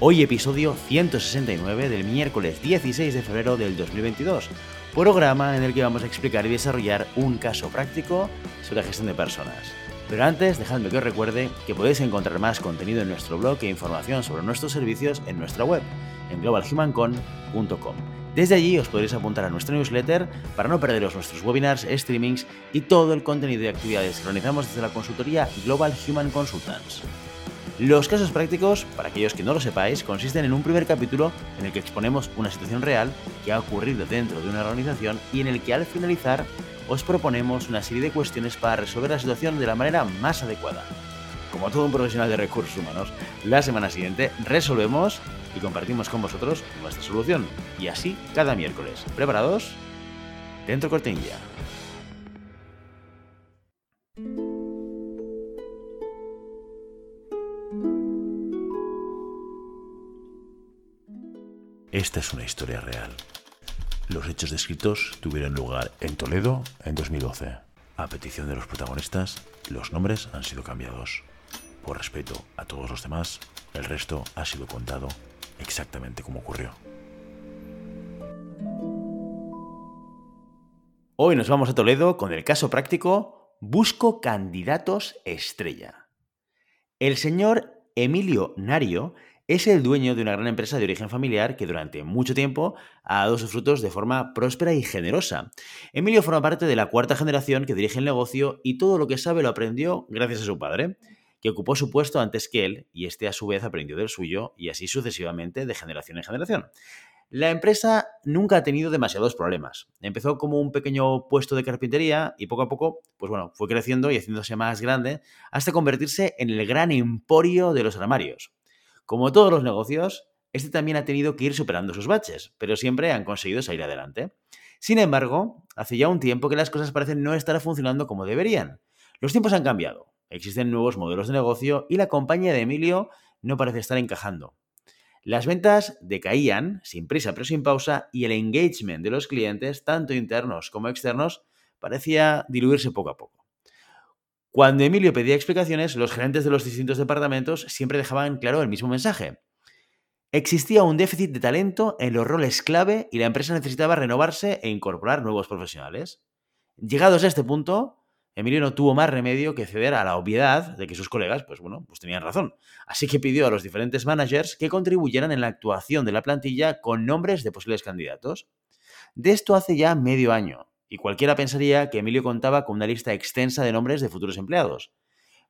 Hoy episodio 169 del miércoles 16 de febrero del 2022, programa en el que vamos a explicar y desarrollar un caso práctico sobre la gestión de personas. Pero antes, dejadme que os recuerde que podéis encontrar más contenido en nuestro blog e información sobre nuestros servicios en nuestra web, en globalhumancon.com. Desde allí os podréis apuntar a nuestra newsletter para no perderos nuestros webinars, streamings y todo el contenido y actividades que realizamos desde la consultoría Global Human Consultants. Los casos prácticos, para aquellos que no lo sepáis, consisten en un primer capítulo en el que exponemos una situación real que ha ocurrido dentro de una organización y en el que al finalizar os proponemos una serie de cuestiones para resolver la situación de la manera más adecuada. Como todo un profesional de recursos humanos, la semana siguiente resolvemos y compartimos con vosotros nuestra solución. Y así cada miércoles. ¿Preparados? Dentro cortinilla. Esta es una historia real. Los hechos descritos tuvieron lugar en Toledo en 2012. A petición de los protagonistas, los nombres han sido cambiados. Por respeto a todos los demás, el resto ha sido contado exactamente como ocurrió. Hoy nos vamos a Toledo con el caso práctico Busco candidatos estrella. El señor Emilio Nario es el dueño de una gran empresa de origen familiar que durante mucho tiempo ha dado sus frutos de forma próspera y generosa. Emilio forma parte de la cuarta generación que dirige el negocio y todo lo que sabe lo aprendió gracias a su padre, que ocupó su puesto antes que él y este a su vez aprendió del suyo y así sucesivamente de generación en generación. La empresa nunca ha tenido demasiados problemas. Empezó como un pequeño puesto de carpintería y poco a poco, pues bueno, fue creciendo y haciéndose más grande hasta convertirse en el gran emporio de los armarios. Como todos los negocios, este también ha tenido que ir superando sus baches, pero siempre han conseguido salir adelante. Sin embargo, hace ya un tiempo que las cosas parecen no estar funcionando como deberían. Los tiempos han cambiado, existen nuevos modelos de negocio y la compañía de Emilio no parece estar encajando. Las ventas decaían, sin prisa pero sin pausa, y el engagement de los clientes, tanto internos como externos, parecía diluirse poco a poco. Cuando Emilio pedía explicaciones, los gerentes de los distintos departamentos siempre dejaban claro el mismo mensaje. Existía un déficit de talento en los roles clave y la empresa necesitaba renovarse e incorporar nuevos profesionales. Llegados a este punto, Emilio no tuvo más remedio que ceder a la obviedad de que sus colegas, pues bueno, pues tenían razón. Así que pidió a los diferentes managers que contribuyeran en la actuación de la plantilla con nombres de posibles candidatos. De esto hace ya medio año, y cualquiera pensaría que Emilio contaba con una lista extensa de nombres de futuros empleados.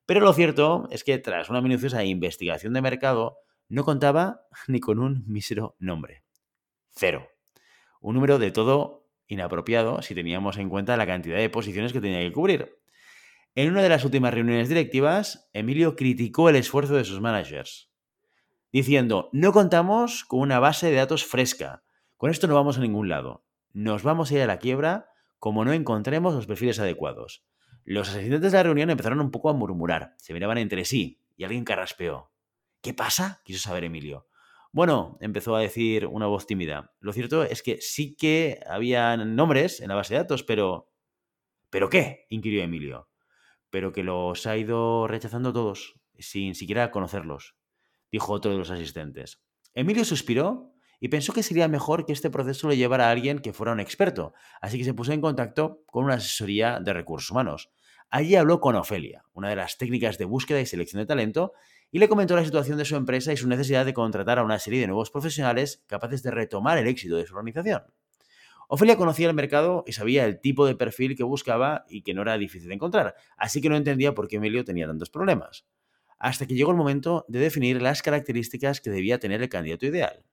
Pero lo cierto es que tras una minuciosa investigación de mercado, no contaba ni con un mísero nombre. Cero. Un número de todo inapropiado si teníamos en cuenta la cantidad de posiciones que tenía que cubrir. En una de las últimas reuniones directivas, Emilio criticó el esfuerzo de sus managers, diciendo, no contamos con una base de datos fresca, con esto no vamos a ningún lado, nos vamos a ir a la quiebra como no encontremos los perfiles adecuados. Los asistentes de la reunión empezaron un poco a murmurar, se miraban entre sí, y alguien carraspeó. ¿Qué pasa? quiso saber Emilio. Bueno, empezó a decir una voz tímida. Lo cierto es que sí que habían nombres en la base de datos, pero... ¿Pero qué? inquirió Emilio. Pero que los ha ido rechazando todos, sin siquiera conocerlos, dijo otro de los asistentes. Emilio suspiró y pensó que sería mejor que este proceso lo llevara a alguien que fuera un experto, así que se puso en contacto con una asesoría de recursos humanos. Allí habló con Ofelia, una de las técnicas de búsqueda y selección de talento, y le comentó la situación de su empresa y su necesidad de contratar a una serie de nuevos profesionales capaces de retomar el éxito de su organización. Ofelia conocía el mercado y sabía el tipo de perfil que buscaba y que no era difícil de encontrar, así que no entendía por qué Emilio tenía tantos problemas. Hasta que llegó el momento de definir las características que debía tener el candidato ideal.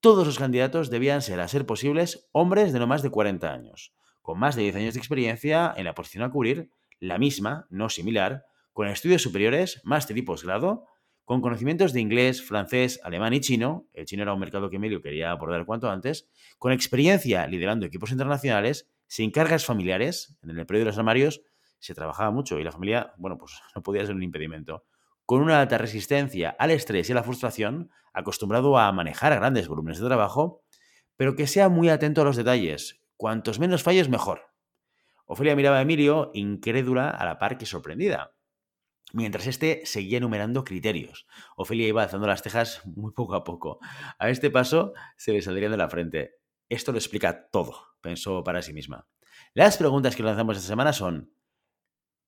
Todos los candidatos debían ser, a ser posibles, hombres de no más de 40 años, con más de 10 años de experiencia en la posición a cubrir, la misma, no similar, con estudios superiores, máster y posgrado, con conocimientos de inglés, francés, alemán y chino, el chino era un mercado que Emilio quería abordar cuanto antes, con experiencia liderando equipos internacionales, sin cargas familiares, en el periodo de los armarios se trabajaba mucho y la familia, bueno, pues no podía ser un impedimento. Con una alta resistencia al estrés y a la frustración, acostumbrado a manejar grandes volúmenes de trabajo, pero que sea muy atento a los detalles. Cuantos menos fallos, mejor. Ofelia miraba a Emilio, incrédula a la par que sorprendida. Mientras este seguía enumerando criterios. Ofelia iba alzando las cejas muy poco a poco. A este paso se le saldrían de la frente. Esto lo explica todo, pensó para sí misma. Las preguntas que lanzamos esta semana son: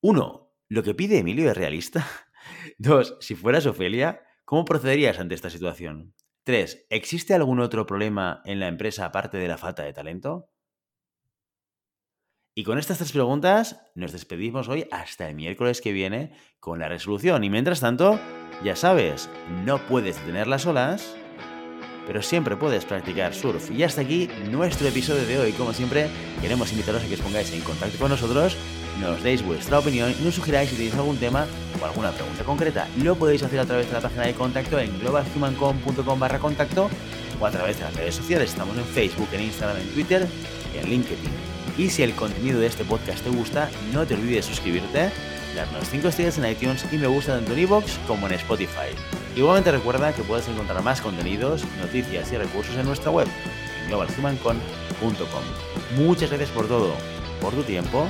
1. ¿Lo que pide Emilio es realista? 2. Si fueras Ofelia, ¿cómo procederías ante esta situación? 3. ¿Existe algún otro problema en la empresa aparte de la falta de talento? Y con estas tres preguntas nos despedimos hoy hasta el miércoles que viene con la resolución. Y mientras tanto, ya sabes, no puedes detener las olas, pero siempre puedes practicar surf. Y hasta aquí nuestro episodio de hoy. Como siempre, queremos invitaros a que os pongáis en contacto con nosotros, nos deis vuestra opinión y nos sugiráis si tenéis algún tema o alguna pregunta concreta. Lo podéis hacer a través de la página de contacto en globalhumancom.com barra contacto o a través de las redes sociales. Estamos en Facebook, en Instagram, en Twitter y en LinkedIn. Y si el contenido de este podcast te gusta, no te olvides de suscribirte, darnos 5 estrellas en iTunes y me gusta tanto en iVoox como en Spotify. Igualmente recuerda que puedes encontrar más contenidos, noticias y recursos en nuestra web, en globalhumancon.com. Muchas gracias por todo, por tu tiempo,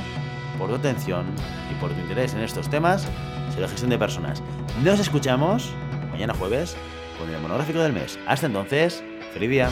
por tu atención y por tu interés en estos temas sobre gestión de personas. Nos escuchamos mañana jueves con el monográfico del mes. Hasta entonces, feliz día.